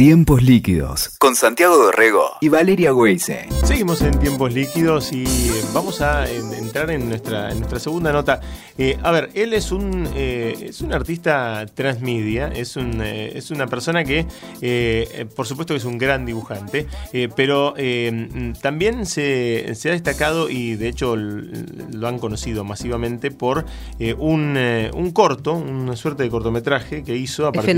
Tiempos líquidos con Santiago Dorrego y Valeria Weise. Seguimos en tiempos líquidos y vamos a entrar en nuestra, en nuestra segunda nota. Eh, a ver, él es un, eh, es un artista transmedia, es, un, eh, es una persona que, por supuesto que es un gran dibujante, pero también se, se, ha destacado y de hecho lo han conocido masivamente por un, un corto, una suerte de cortometraje que hizo a partir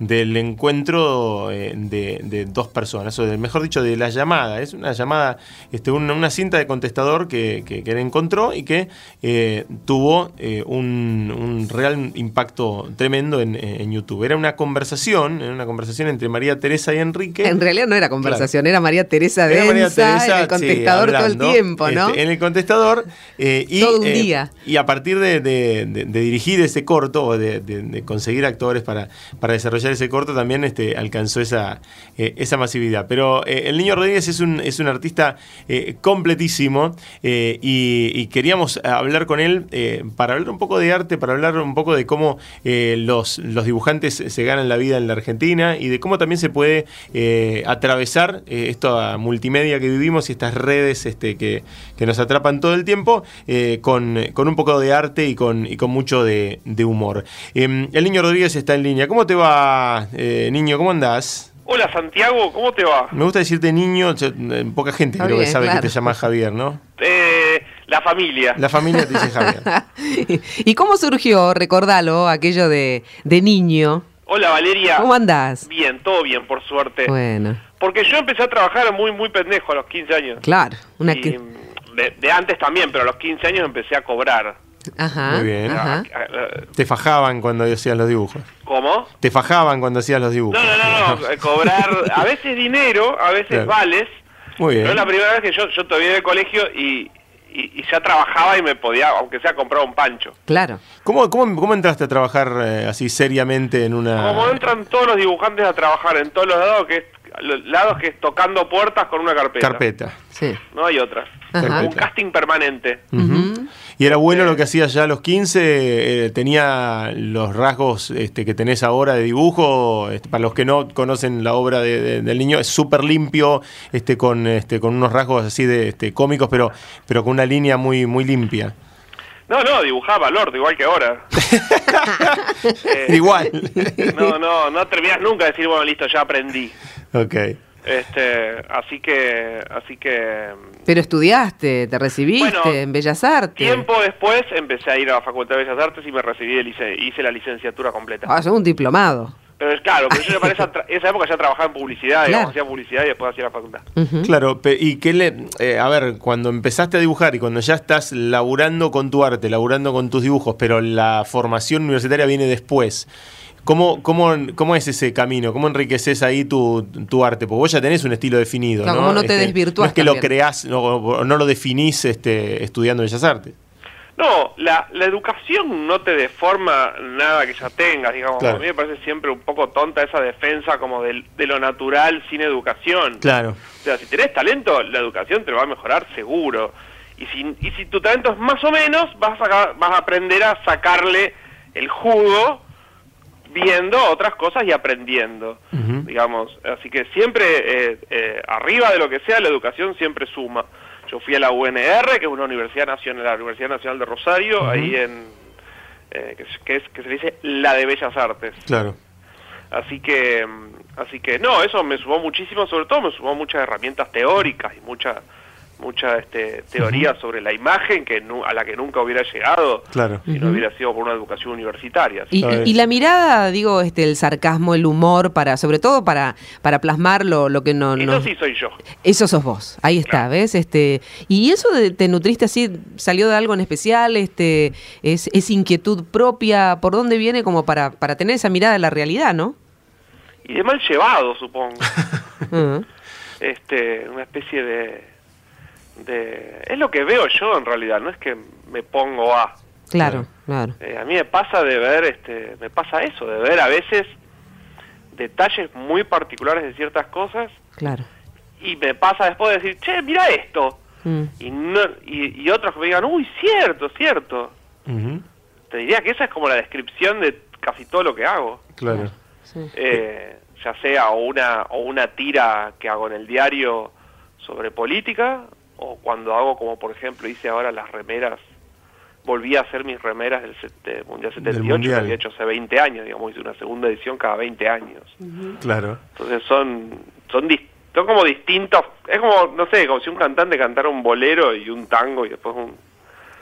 del encuentro eh, de, dos personas, o mejor dicho, de la llamada. Es una llamada, este, una, cinta de contestador que, que, encontró y que eh, tuvo eh, un, real impacto tremendo en, YouTube. Era una conversación, una conversación entre María Teresa y Enrique. En realidad no era conversación, era María Teresa de en el contestador todo el tiempo, ¿no? Este, en el contestador. y, todo un día. Y a partir de, dirigir ese corto o de, conseguir actores para, para desarrollar ese corto, también este, alcanzó esa, eh, esa masividad. Pero eh, el Niño Rodríguez es un, es un artista eh, completísimo y, queríamos hablar con él para hablar un poco de arte, para hablar un poco de cómo los, los dibujantes se ganan la vida en la Argentina y de cómo también se puede atravesar esta multimedia que vivimos y estas redes este, que, nos atrapan todo el tiempo con, un poco de arte y con, y con mucho de, de humor. Em, el Niño Rodríguez está en línea. ¿Cómo te va, niño? ¿Cómo andás? Hola Santiago, ¿cómo te va? Me gusta decirte niño, eh, poca gente creo que sabe que te llamas Javier, ¿no? Eh, la familia. La familia te dice Javier. ¿Y cómo surgió, recordalo, aquello de, niño? Hola Valeria. ¿Cómo andás? Bien, todo bien, por suerte. Bueno. Porque yo empecé a trabajar muy, muy pendejo a los 15 años. Claro. Una de, de, antes también, pero a los 15 años empecé a cobrar. Ajá. Muy bien. Te fajaban cuando hacías los dibujos. ¿Cómo? Te fajaban cuando hacías los dibujos. No, no, no, cobrar a veces dinero, a veces vales. Muy bien. Pero es la primera vez que yo, yo todavía en el colegio y, ya trabajaba y me podía, aunque sea, comprar un pancho. Claro. ¿Cómo, cómo, cómo entraste a trabajar eh, así seriamente en una...? Como entran todos los dibujantes a trabajar en todos los lados, que es, lados que es tocando puertas con una carpeta. Carpeta. Sí. No hay otra. Un casting permanente. Y era bueno lo que hacías ya a los 15, eh, tenía los rasgos este, que tenés ahora de dibujo, este, para los que no conocen la obra del niño, es súper limpio, este, con, este, con unos rasgos así de este, cómicos, pero, pero con una línea muy, muy limpia. No, no, dibujaba Lord, igual que ahora. Eh, igual. no, no, no terminás nunca de decir, bueno, listo, ya aprendí. Ok. Este, así que, así que. Pero estudiaste, te recibiste en Bellas Artes. Tiempo después empecé a ir a la Facultad de Bellas Artes y me recibí, hice la licenciatura completa. Ah, un diplomado. Pero es claro, pero yo en esa, esa época ya trabajaba en publicidad, digamos, hacía publicidad y después hacía la facultad. Claro, y qué le, eh, a ver, cuando empezaste a dibujar y cuando ya estás laburando con tu arte, laburando con tus dibujos, pero la formación universitaria viene después. ¿Cómo, cómo, cómo es ese camino? ¿Cómo enriqueces ahí tu, tu arte? Porque vos ya tenés un estilo definido, ¿no? ¿no? no te este, No es que lo creás, no, no lo definís este, estudiando Bellas Artes. No, la, la educación no te deforma nada que ya tengas, digamos. A mí me parece siempre un poco tonta esa defensa como de, de, lo natural sin educación. Claro. O sea, si tenés talento, la educación te lo va a mejorar seguro. Y si, y si tu talento es más o menos, vas a, vas a aprender a sacarle el jugo viendo otras cosas y aprendiendo, digamos. Así que siempre, eh, eh, arriba de lo que sea, la educación siempre suma. Yo fui a la UNR, que es una universidad nacional, la Universidad Nacional de Rosario, ahí en, eh, que, es, que se dice la de Bellas Artes. Claro. Así que, así que no, eso me sumó muchísimo, sobre todo me sumó muchas herramientas teóricas y muchas mucha este, teoría sobre la imagen que a la que nunca hubiera llegado claro. si no hubiera sido por una educación universitaria. Y, la mirada, digo, este, el sarcasmo, el humor, para sobre todo para, para plasmar lo, que no... Eso sí soy yo. Eso sos vos, ahí está, ¿ves? Este, y eso de, te nutriste así, salió de algo en especial, este, es, es inquietud propia, ¿por dónde viene como para, para tener esa mirada de la realidad, no? Y de mal llevado, supongo. este, una especie de es lo que veo yo en realidad, no es que me pongo a. Claro, claro. Eh, a mí me pasa de ver, este, me pasa eso, de ver a veces detalles muy particulares de ciertas cosas. Claro. Y me pasa después de decir, che, mira esto. Mm. Y, no, y, otros que me digan, uy, cierto, cierto. Te diría que esa es como la descripción de casi todo lo que hago. Claro. Eh, ya sea o una, o una tira que hago en el diario sobre política, o cuando hago como por ejemplo hice ahora las remeras, volví a hacer mis remeras del, set- Mundial 78, Mundial. que había hecho hace 20 años, digamos, hice una segunda edición cada 20 años. Claro. Entonces son, son, son como distintos, es como, no sé, como si un cantante cantara un bolero y un tango y después un...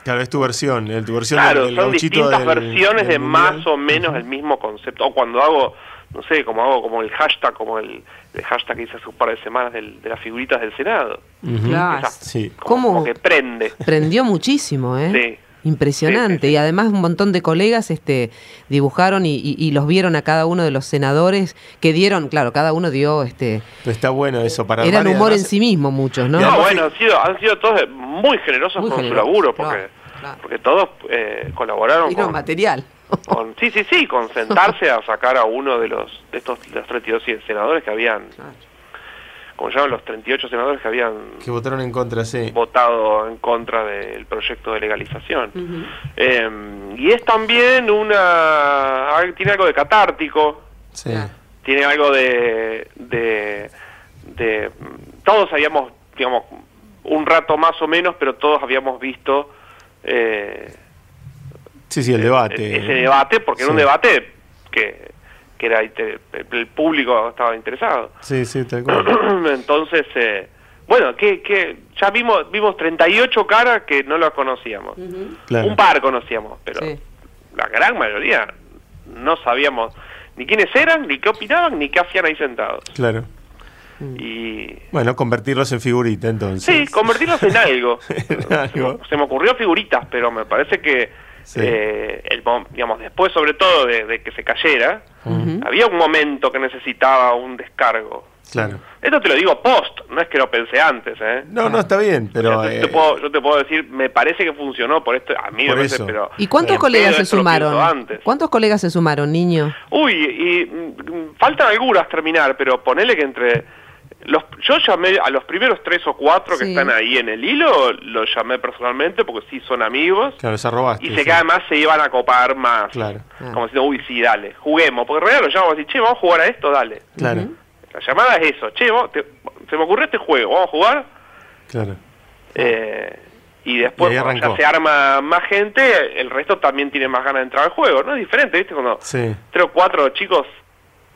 Claro, es tu versión, eh, tu versión Claro, del, del son distintas del- versiones del de mundial. más o menos el mismo concepto. O cuando hago, no sé, como hago como el hashtag, como el, el hashtag que hice hace un par de semanas del- de las figuritas del Senado. Claro. Esa- Sí. como, ¿Cómo? como que prende. Prendió muchísimo, ¿eh? Sí. Impresionante. Sí, sí, sí. Y además un montón de colegas este, dibujaron y, y- y los vieron a cada uno de los senadores que dieron, claro, cada uno dio, este, Pero está bueno eso para eran y humor en sí mismo muchos, ¿no? Y No, además- bueno, han sido, han sido todos muy generosos Muy con generosos, su laburo, porque, claro, claro. porque todos eh, colaboraron Dieron con, material. Con- sí, sí, sí, con sentarse a sacar a uno de los de estos de los 32 senadores que habían, como llaman los 38 senadores que habían Que votaron en contra, sí. votado en contra del proyecto de legalización. Eh, y es también una... tiene algo de catártico, Sí. tiene algo de... de, de- todos habíamos, digamos, un rato más o menos, pero todos habíamos visto eh, Sí, sí, el debate. ese debate, porque era un debate que, que era inter- el público estaba interesado. Sí, sí, tal cual. Entonces, eh, bueno, que, que ya vimos vimos 38 caras que no las conocíamos. Claro. Un par conocíamos, pero Sí. la gran mayoría no sabíamos ni quiénes eran, ni qué opinaban, ni qué hacían ahí sentados. Claro. Y Bueno, convertirlos en figurita entonces. sí, convertirlos en algo. En algo. Se me ocurrió figuritas, pero me parece que Sí. eh, el digamos después sobre todo de, de que se cayera, había un momento que necesitaba un descargo. Claro. Esto te lo digo post, no es que lo pensé antes, ¿eh? No, no, está bien, pero... O sea, yo, eh, te puedo, yo te puedo decir, me parece que funcionó por esto, a mí Por me parece, eso. pero... ¿Y cuántos colegas se sumaron? antes. ¿Cuántos colegas se sumaron, niño? Uy, y mm, faltan algunas terminar, pero ponele que entre... Los, yo llamé a los primeros tres o cuatro que Sí. están ahí en el hilo, los llamé personalmente porque sí son amigos. Claro, se robaste. Y sé sí. que además se iban a copar más. Claro. Ah. Como diciendo, uy, sí, dale, juguemos. Porque en realidad lo llamamos así, che, vamos a jugar a esto, dale. Claro, La llamada es eso, che, vos- te- se me ocurrió este juego, vamos a jugar. claro. Eh, y después, Y cuando ya se arma más gente, el resto también tiene más ganas de entrar al juego. No es diferente, ¿viste? Cuando Sí. tres o cuatro chicos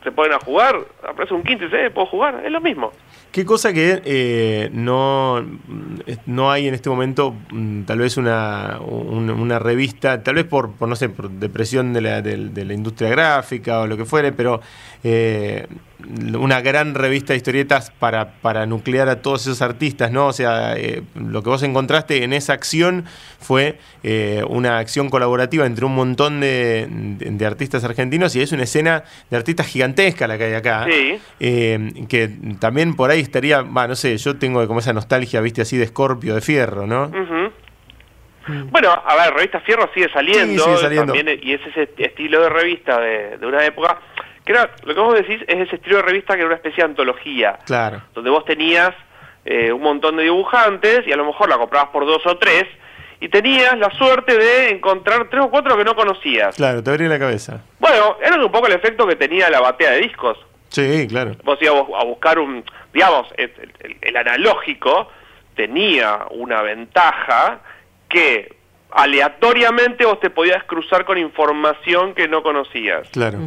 se ponen a jugar, aparece un quinto y dice, eh, ¿puedo jugar? Es lo mismo. Qué cosa que eh, no, no hay en este momento, mm, tal vez una, un- una revista, tal vez por, por, no sé, por depresión de la, del- de la industria gráfica o lo que fuere, pero eh, una gran revista de historietas para, para nuclear a todos esos artistas, ¿no? O sea, eh, lo que vos encontraste en esa acción fue eh, una acción colaborativa entre un montón de, de- de artistas argentinos y es una escena de artistas gigantesca la que hay acá. Sí. Eh, que también por ahí estaría, va, no sé, yo tengo como esa nostalgia, viste, así de Scorpio, de Fierro, ¿no? Ujú. Bueno, a ver, Revista Fierro sigue saliendo, Sí, sigue saliendo. también, y es ese estilo de revista de, de una época, que era, lo que vos decís es ese estilo de revista que era una especie de antología, Claro, donde vos tenías eh, un montón de dibujantes y a lo mejor la comprabas por dos o tres, y tenías la suerte de encontrar tres o cuatro que no conocías. claro, te abrí la cabeza. Bueno, era un poco el efecto que tenía la batea de discos. Sí, claro. Vos ibas a buscar un, digamos, el, el- el analógico tenía una ventaja que aleatoriamente vos te podías cruzar con información que no conocías. Claro.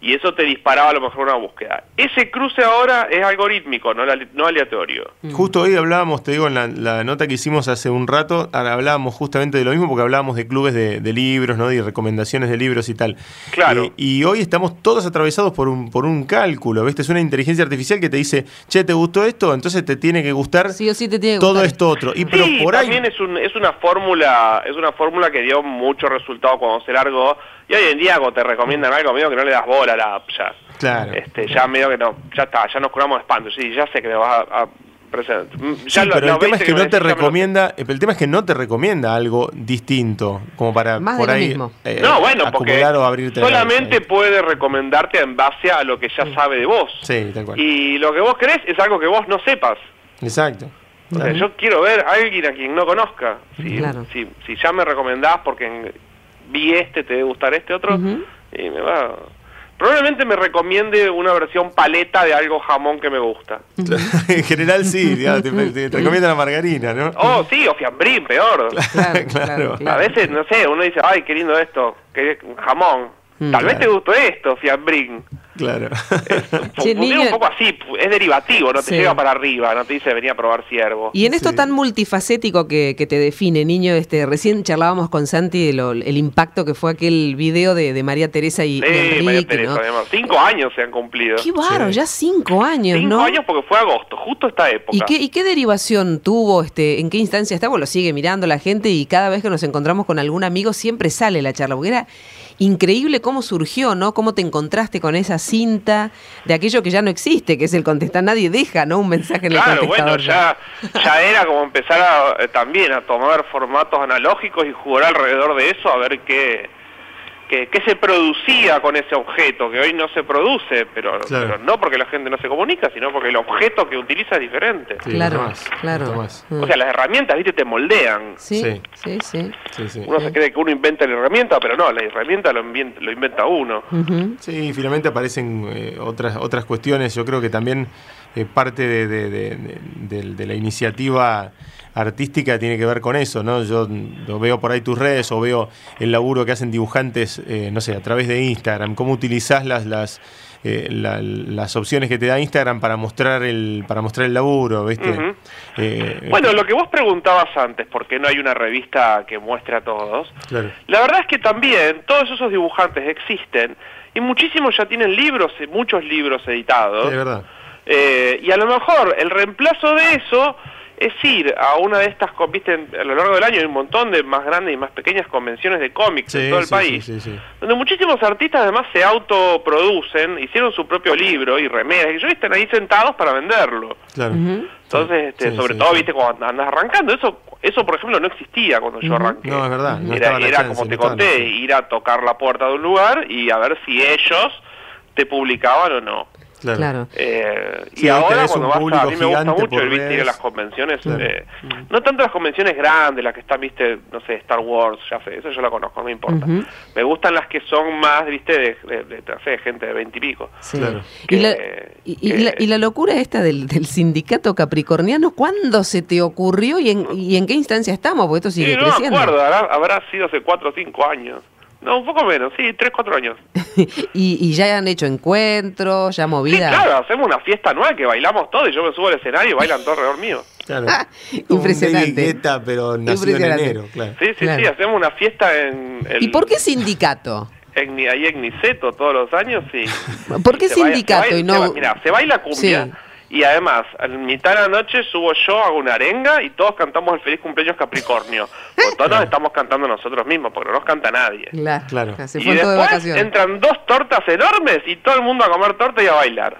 Y eso te disparaba a lo mejor una búsqueda. Ese cruce ahora es algorítmico, no, no aleatorio. Justo hoy hablábamos, te digo, en la, la nota que hicimos hace un rato, hablábamos justamente de lo mismo porque hablábamos de clubes de, de libros, ¿no? Y recomendaciones de libros y tal. Claro. Eh, y hoy estamos todos atravesados por un, por un cálculo, ¿viste? Es una inteligencia artificial que te dice, che, ¿te gustó esto? Entonces te tiene que gustar Sí o sí te tiene que todo gustar. esto otro. Y pero sí, por ahí... también es, un, es una fórmula es una fórmula que dio mucho resultado cuando se largó y hoy en día cuando te recomiendan algo medio que no le das bola a la app ya Claro. este ya medio que no ya está ya nos curamos de espanto sí ya sé que me vas a, a presentar Mm, ya Sí, lo- pero lo el tema es que no te me lo- recomienda, el tema es que no te recomienda algo distinto, como para Más por ahí mismo. eh, no, bueno, porque o abrirte solamente cabeza. puede recomendarte en base a lo que ya sabe de vos. Sí, tal cual. Y lo que vos querés es algo que vos no sepas. Exacto. O sea, yo quiero ver a alguien a quien no conozca. Si, Claro. si, si ya me recomendás porque vi este, te debe gustar este otro, y me va... probablemente me recomiende una versión paleta de algo jamón que me gusta. en general sí, ya, te, te, recomienda la margarina, ¿no? Oh, sí, o fiambrín, peor. Claro, claro, claro. A veces, no sé, uno dice, ay, qué lindo esto, que jamón. Mm. Tal vez te gustó esto, fiambrín. Claro. Un, niño- un poco así, es derivativo, no te Sí. llega para arriba, no te dice venía a probar ciervo. Y en esto Sí. tan multifacético que, que te define, niño, este recién charlábamos con Santi de lo- el impacto que fue aquel video de, de María Teresa y, Sí, María Enrique, Teresa, ¿no? además. Cinco años se han cumplido. Qué Sí. ya cinco años, Cinco ¿no? años porque fue agosto, justo esta época. ¿Y qué, ¿Y qué derivación tuvo? Este, ¿En qué instancia está? Bueno, lo sigue mirando la gente y cada vez que nos encontramos con algún amigo siempre sale la charla, porque era increíble cómo surgió, ¿no? Cómo te encontraste con esa cinta de aquello que ya no existe, que es el contestar. Nadie deja, ¿no? Un mensaje en el Claro, bueno, contestador. ya, ya era como empezar a, eh, también a tomar formatos analógicos y jugar alrededor de eso a ver qué, qué, qué se producía con ese objeto, que hoy no se produce, pero, Claro. pero no porque la gente no se comunica, sino porque el objeto que utiliza es diferente. Sí, Claro, más, claro. más. Mm. O sea, las herramientas, viste, te moldean. Sí, Sí. sí, sí. Sí, sí. Uno se cree que uno inventa la herramienta, pero no, la herramienta lo inventa, lo inventa uno. Ujú. Sí, finalmente aparecen eh, otras otras cuestiones. Yo creo que también eh, parte de, de- de- de- de- de la iniciativa artística tiene que ver con eso, ¿no? Yo veo por ahí tus redes o veo el laburo que hacen dibujantes, eh, no sé, a través de Instagram, cómo utilizás las las eh, la- las opciones que te da Instagram para mostrar el para mostrar el laburo, ¿viste? Eh, Bueno, lo que vos preguntabas antes, ¿por qué no hay una revista que muestre a todos? claro. La verdad es que también todos esos dibujantes existen y muchísimos ya tienen libros, muchos libros editados. Sí, es verdad. Y a lo mejor el reemplazo de eso es ir a una de estas, viste, a lo largo del año hay un montón de más grandes y más pequeñas convenciones de cómics Sí, en todo el sí, país, sí, sí, sí. donde muchísimos artistas además se autoproducen, hicieron su propio libro y remeras, y ellos están ahí sentados para venderlo. Claro. Entonces, este, Sí, sobre sí, todo, sí. viste, cuando andas arrancando, eso, eso por ejemplo no existía cuando yo arranqué. No, es verdad, no era era chance, como te conté, ir a tocar la puerta de un lugar y a ver si ellos te publicaban o no. Claro. Claro. Eh, Sí, y ahora cuando un vas a, a público mí me gusta gigante mucho el viste ir a las convenciones, Claro. eh, no tanto las convenciones grandes, las que están, viste, no sé, Star Wars, ya sé, eso yo la conozco, no me importa. Me gustan las que son más, viste, de, de, gente de veintipico. Sí. Claro. Y, la, Que- y- la, y la locura esta del, del sindicato capricorniano, ¿cuándo se te ocurrió y en, y en qué instancia estamos? Porque esto sigue Sí, no me creciendo. acuerdo, habrá, habrá sido hace cuatro o cinco años. No, un poco menos, sí, tres, cuatro años. y, y ya han hecho encuentros, ya Sí, movida. claro, hacemos una fiesta anual que bailamos todos y yo me subo al escenario y bailan todo alrededor mío. Claro. Impresionante. Un David Guetta, pero nacido en Impresionante. enero, claro. Sí, sí, Claro. sí, hacemos una fiesta en... el- ¿Y por qué sindicato? En, Ni- ahí en Niceto todos los años, sí. ¿Por qué baila- sindicato baila- y no- Mira, se baila cumbia Sí. Y además, en mitad de la noche subo yo, hago una arenga y todos cantamos el feliz cumpleaños Capricornio. Porque todos nos estamos cantando nosotros mismos, porque no nos canta nadie. Claro, Claro. Se y fue después vacaciones. entran dos tortas enormes y todo el mundo a comer torta y a bailar.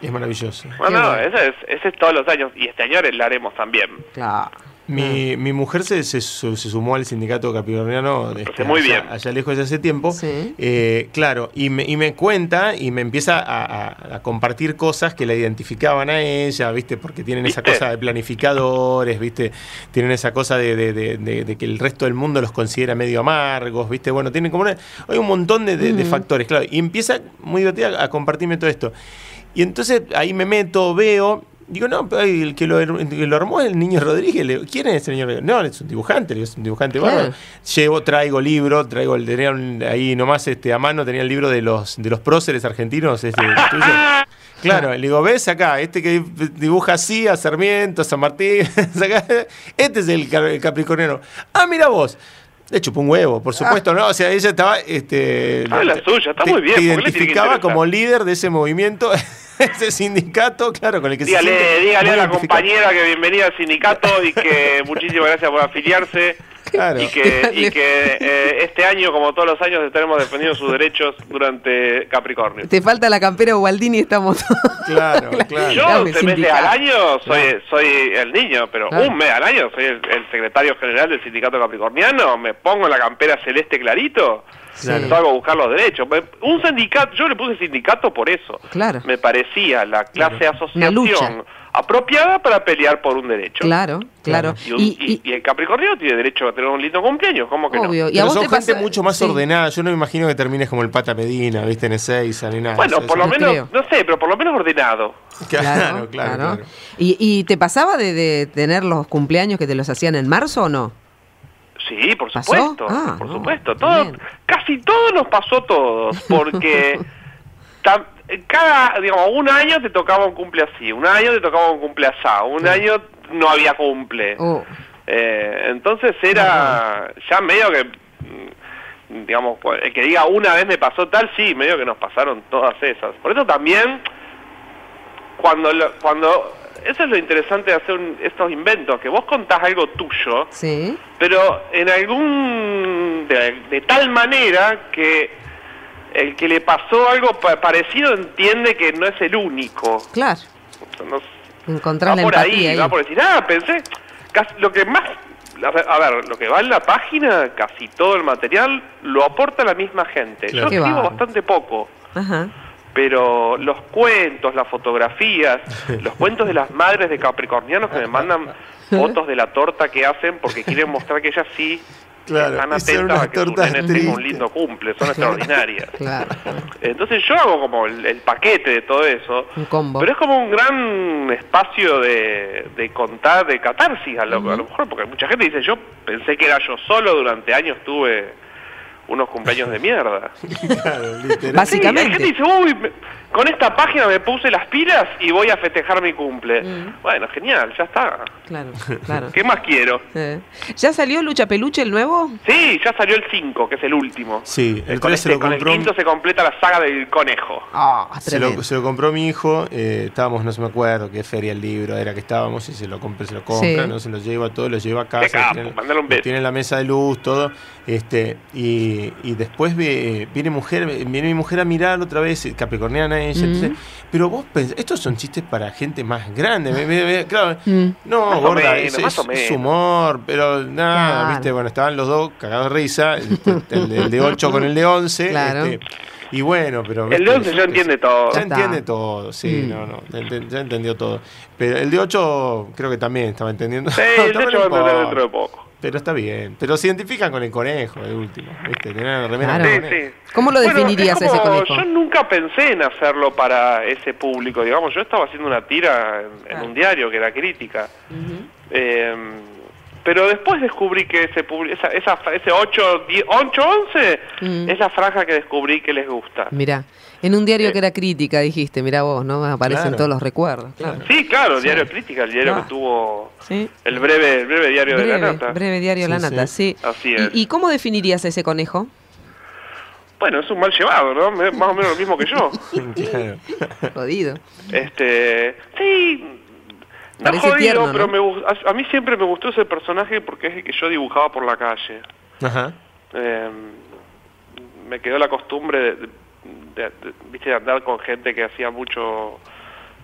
Es maravilloso. Bueno, no, bueno. ese es, ese es todos los años y este año la haremos también. Claro. Mi, mi mujer se, se, su- se sumó al sindicato capricorniano este, muy allá, bien. allá lejos de hace tiempo. Sí. Eh, claro, y me, y me cuenta y me empieza a, a- a compartir cosas que la identificaban a ella, ¿viste? Porque tienen esa cosa de planificadores, ¿viste? Tienen esa cosa de, de- de- de- de que el resto del mundo los considera medio amargos, ¿viste? Bueno, tienen como una, hay un montón de, de- de factores, claro. Y empieza muy divertida a compartirme todo esto. Y entonces ahí me meto, veo. Digo, no, pero el que lo, el que lo armó es el niño Rodríguez. Le digo, ¿Quién es ese niño Rodríguez? No, es un dibujante, es un dibujante Claro. bárbaro. Llevo, traigo libro, traigo el tenía un- ahí nomás este, a mano, tenía el libro de los de los próceres argentinos, este, tuyo. Claro, le digo, ves acá, este que dibuja así a Sarmiento, a San Martín, este es el, el capricorniano. Ah, mira vos. Le chupó un huevo, por supuesto, ¿no? O sea, ella estaba. Este, Ah, la suya, está te- muy bien, Te ¿por qué le tiene que identificaba como líder de ese movimiento, ese sindicato, claro, con el que se Dígale, siente dígale a la compañera que bienvenida al sindicato y que muchísimas gracias por afiliarse. Claro. Y que, y que eh, este año, como todos los años, estaremos defendiendo sus derechos durante Capricornio. Te falta la campera Ubaldini y estamos. Claro, claro. Yo, meses al año, soy, soy el niño, pero Claro. un mes al año soy el, el secretario general del sindicato capricorniano, me pongo la campera celeste clarito, Claro. salgo a buscar los derechos. Me- Un sindicato, yo le puse sindicato por eso. Claro. Me parecía la clase Una lucha. Apropiada para pelear por un derecho. Claro, claro. Y, un- y- y el Capricornio tiene derecho a tener un lindo cumpleaños, ¿cómo que Obvio. no? ¿Y a Pero vos son te gente pasa- mucho más sí. ordenada. Yo no me imagino que termines como el Pata Medina, ¿viste? En Ezeiza ni nada. Bueno, Eso- por lo no menos, creo. no sé, pero por lo menos ordenado. Claro, claro, claro. ¿Y, y te pasaba de, de tener los cumpleaños que te los hacían en marzo o no? Sí, por ¿Pasó? supuesto, Ah, por no, supuesto. Todo, bien. casi todo nos pasó todos, porque tam- cada, digamos, un año te tocaba un cumple así, un año te tocaba un cumple asá, un año no había cumple. Oh, Eh, entonces era ya medio que, mm, digamos, el que diga una vez me pasó tal, sí, medio que nos pasaron todas esas. Por eso también, cuando, lo- cuando eso es lo interesante de hacer un- estos inventos, que vos contás algo tuyo, sí. pero en algún de, de tal manera que el que le pasó algo pa- parecido entiende que no es el único. Claro. No- Encontrás va la por empatía ahí, ahí. va por decir, ah, pensé, casi- lo que más, a ver, lo que va en la página, casi todo el material, lo aporta la misma gente. Claro. Yo escribo bastante poco, Ajá. pero los cuentos, las fotografías, los cuentos de las madres de capricornianos que me mandan fotos de la torta que hacen porque quieren mostrar que ellas sí Claro, están atentas a que su tortas nene tenga un tristes. lindo cumple, son extraordinarias. Claro. Entonces yo hago como el, el paquete de todo eso. Un combo. Pero es como un gran espacio de, de contar, de catarsis a lo, a lo mejor, porque mucha gente dice, yo pensé que era yo solo, durante años tuve unos cumpleaños de mierda. Claro, literal. Básicamente. Sí, hay gente dice, uy, me- con esta página me puse las pilas y voy a festejar mi cumple. Mm. Bueno, genial, ya está. Claro, claro. ¿Qué más quiero? Eh. ¿Ya salió Lucha Peluche el nuevo? Sí, ya salió el 5, que es el último. Sí, el con, 3 se este- lo con el compró. quinto se completa la saga del conejo. Ah, Se lo, se lo compró mi hijo, eh, estábamos, no se me acuerdo qué feria el libro era que estábamos y se lo compré, se lo compra, Sí. no se lo lleva todo, lo lleva a casa, capo, tiene, mandale un beso. tiene la mesa de luz, todo, este, y, y después ve- viene mujer, viene mi mujer a mirar otra vez, eh, capricorniana ella, Mm. entonces, pero vos pensás, estos son chistes para gente más grande, me- me- me- claro, Mm. no, Más gorda, menos, es, humor, pero nada, Claro. viste, bueno, estaban los dos cagados de risa, el, de- el de 8 con el de 11, Claro. este, y bueno, pero... El de 11 yo ya entiende todo. Ya entiende todo, sí, Mm. no, no, ya enten- ya entendió todo. Pero el de 8 creo que también estaba entendiendo. Sí, el de También hecho va a entender dentro de poco. Pero está bien. Pero se identifican con el conejo, de último. ¿Viste? Tener la remera Claro. Sí. ¿Cómo lo Bueno, definirías es a ese conejo? Yo nunca pensé en hacerlo para ese público, digamos, yo estaba haciendo una tira en, en Claro. un diario que era crítica. Eh, pero después descubrí que ese esa, esa, ese 8, 10, 8, 11 Mm. es la franja que descubrí que les gusta. Mirá, en un diario Eh. que era crítica dijiste, mirá vos, ¿no? Aparecen Claro. todos los recuerdos. Claro. Sí, claro, el diario crítica, el diario Ah. que tuvo Sí. el breve, el breve diario de la nata. breve diario La Sí, Nata, sí. Así ¿Y- es. ¿Y, cómo definirías a ese conejo? Bueno, es un mal llevado, ¿no? Más o menos lo mismo que yo. Jodido. Este, sí, Parece jodido, tierno, ¿no? pero me, a, a mí siempre me gustó ese personaje porque es el que yo dibujaba por la calle. Ajá. Eh, me quedó la costumbre de, de- de- de- viste, de andar con gente que hacía mucho...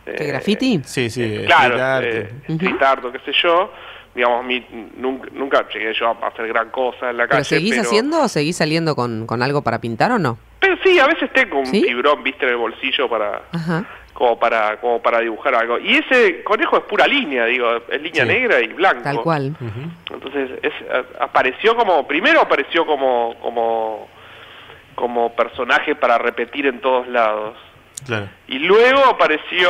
eh, ¿Qué graffiti? Sí, sí. eh, street claro, eh, street art o qué sé yo. Digamos, mi, nunca, nunca llegué yo a hacer gran cosa en la calle. ¿Pero seguís pero- haciendo o seguís saliendo con, con algo para pintar o no? Pero sí, a veces tengo un ¿Sí? fibrón, viste, en el bolsillo para Ajá. Como para como para dibujar algo. Y ese conejo es pura línea, digo, es línea Sí. negra y blanco. Tal cual. Entonces, es, apareció como, primero apareció como, como, como personaje para repetir en todos lados. Claro. Y luego apareció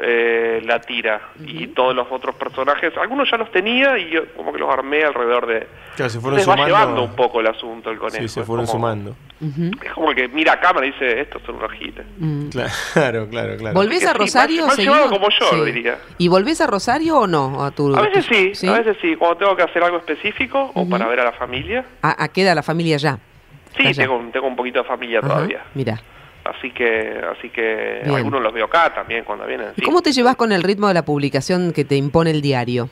eh, la tira y todos los otros personajes. Algunos ya los tenía y yo como que los armé alrededor de... Claro, se fueron Entonces va sumando. llevando un poco el asunto el conejo. Sí, se Es fueron como- sumando. Es como el que mira a cámara y dice, estos son unos giles. Mm. Claro, claro, claro. ¿Volvés a sí, Rosario más- más seguido? llevado como yo, diría. ¿Y volvés a Rosario o no? A, tu, A veces tu- sí, a veces sí, cuando tengo que hacer algo específico o para ver a la familia. ¿A, a queda la familia ya? Sí, tengo, un- tengo un poquito de familia todavía. Mira. Así que, así que Bien. algunos los veo acá también cuando vienen. ¿Y sí. cómo te llevas con el ritmo de la publicación que te impone el diario?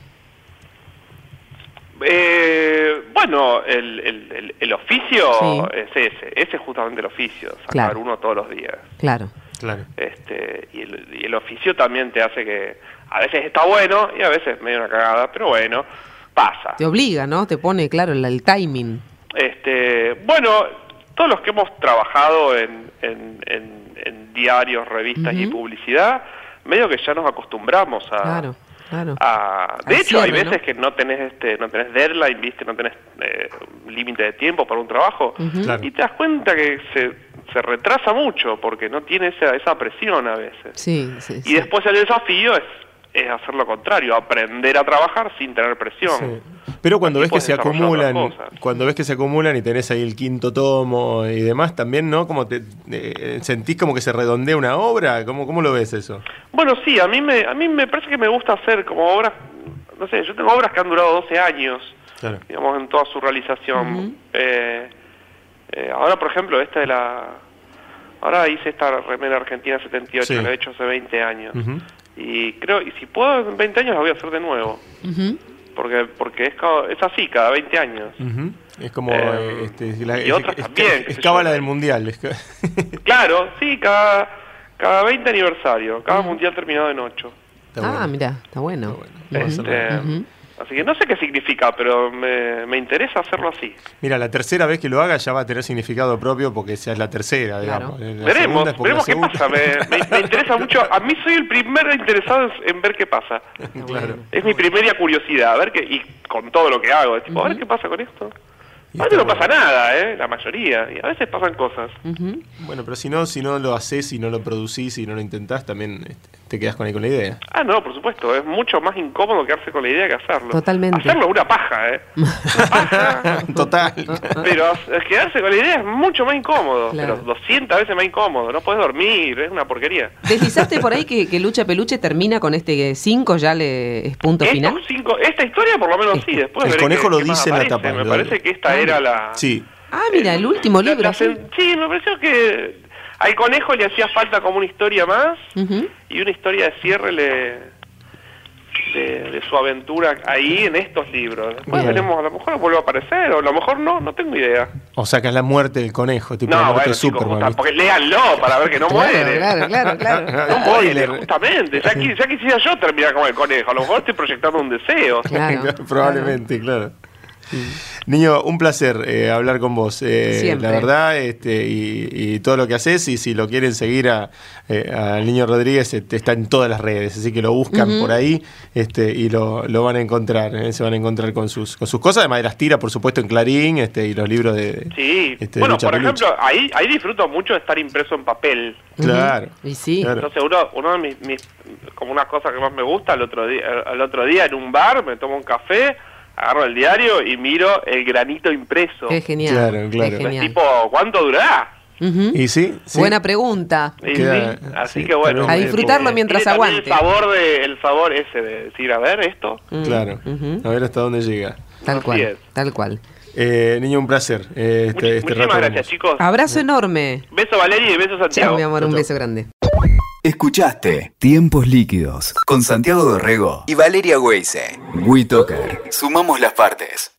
Eh, bueno, el, el, el, el oficio Sí. es ese, ese es justamente el oficio, sacar Claro. uno todos los días. Claro. Claro. Este, y, el, y el oficio también te hace que a veces está bueno y a veces medio una cagada, pero bueno, pasa. Te obliga, ¿no? Te pone, claro, el, el timing. Este, bueno, todos los que hemos trabajado en, en, en- en diarios, revistas y publicidad, medio que ya nos acostumbramos a... Claro, claro. a- de Al hecho, hay veces ¿no? que no tenés este, no tenés deadline, viste, no tenés eh, límite de tiempo para un trabajo, Claro. y te das cuenta que se, se retrasa mucho porque no tiene esa, esa presión a veces. Sí, sí, Y sí. después el desafío es, es hacer lo contrario, aprender a trabajar sin tener presión. Sí. Pero cuando ves que se acumulan, cuando ves que se acumulan y tenés ahí el quinto tomo y demás, también, ¿no? Como te eh, sentís como que se redondea una obra, ¿cómo, cómo lo ves eso? Bueno, sí, a mí me a mí me parece que me gusta hacer como obras, no sé, yo tengo obras que han durado 12 años, Claro. digamos, en toda su realización. Eh, eh, ahora, por ejemplo, esta de la... Ahora hice esta remera argentina 78, Sí. la he hecho hace 20 años. Ujú. Y creo, y si puedo, en 20 años la voy a hacer de nuevo. Ujú. Porque porque es, es así, cada 20 años. Ujú. Es como. Eh, este, la- y otras es- también, es- Es cábala del mundial. es Claro, sí, cada, cada 20 aniversario, cada mundial terminado en 8. Está ah, bueno. mira, está bueno. Está bueno. Este. Así que no sé qué significa, pero me, me interesa hacerlo así. Mira, la tercera vez que lo haga ya va a tener significado propio porque esa es la tercera, Claro. digamos. La segunda veremos, es veremos la qué pasa. Me, me- me interesa mucho. A mí soy el primero interesado en, ver qué pasa. Claro. Es mi primera curiosidad, a ver qué, y con todo lo que hago, tipo, a ver qué pasa con esto. A veces no pasa bueno. nada, ¿eh? La mayoría. Y a veces pasan cosas. Ujú. Bueno, pero si no, si no lo haces, si no lo producís, si no lo intentás, también este, te quedas con ahí con la idea. Ah, no, por supuesto. Es mucho más incómodo quedarse con la idea que hacerlo. Totalmente. Hacerlo es una paja, ¿eh? Paja, Total. pero quedarse con la idea es mucho más incómodo. Claro. Pero 200 veces más incómodo. No puedes dormir, es una porquería. ¿Deslizaste por ahí que, que Lucha Peluche termina con este 5 ya le es punto Estos final? cinco, esta historia por lo menos sí, después El conejo lo dice en la tapa, Me parece que esta era la... Sí. Ah, mira, el último la- libro. la sí, me pareció que al conejo le hacía falta como una historia más y una historia de cierre le de, de su aventura ahí en estos libros. Después Bien. veremos, a lo mejor vuelve a aparecer o a lo mejor no, no tengo idea. O sacas la muerte del conejo, tipo la No, muerte bueno, Superman. porque léanlo para ver que no Claro, muere. claro, claro, claro. No muere, justamente. Ya, ya quisiera yo terminar como el conejo. A lo mejor estoy proyectando un deseo. Claro, Probablemente, claro. Niño, un placer eh, hablar con vos. eh. La verdad, este, y, y todo lo que haces, y si lo quieren seguir a, eh, al Niño Rodríguez, este, está en todas las redes, así que lo buscan por ahí este, y lo, lo van a encontrar. eh, se van a encontrar con sus, con sus cosas, además de las tiras, por supuesto, en Clarín este, y los libros de. Sí. este, de bueno, Lucha por ejemplo, ahí, ahí disfruto mucho de estar impreso en papel. Claro. Y sí. Claro. Entonces uno, uno de mis, mis- como una cosa que más me gusta, el otro día, el otro día en un bar me tomo un café, agarro el diario y miro el granito impreso. Qué genial. Claro, claro. Qué Es genial. tipo, ¿cuánto durará? Y sí, sí. Buena pregunta. Y Queda- sí, así sí, que bueno. A disfrutarlo eh, mientras aguante. El sabor, de, el sabor ese de decir, a ver, esto. Mm, Claro. A ver hasta dónde llega. Tal Así cual, es. tal cual. Eh, niño, un placer. eh, este, Muchi- este muchísimas rato gracias, chicos. Abrazo enorme. Beso Valeria y beso Chao, Santiago. mi amor, un Chao, beso grande. Escuchaste Tiempos Líquidos con Santiago Dorrego y Valeria Weise. WeToker. Sumamos las partes.